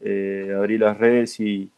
eh, abrí las redes y,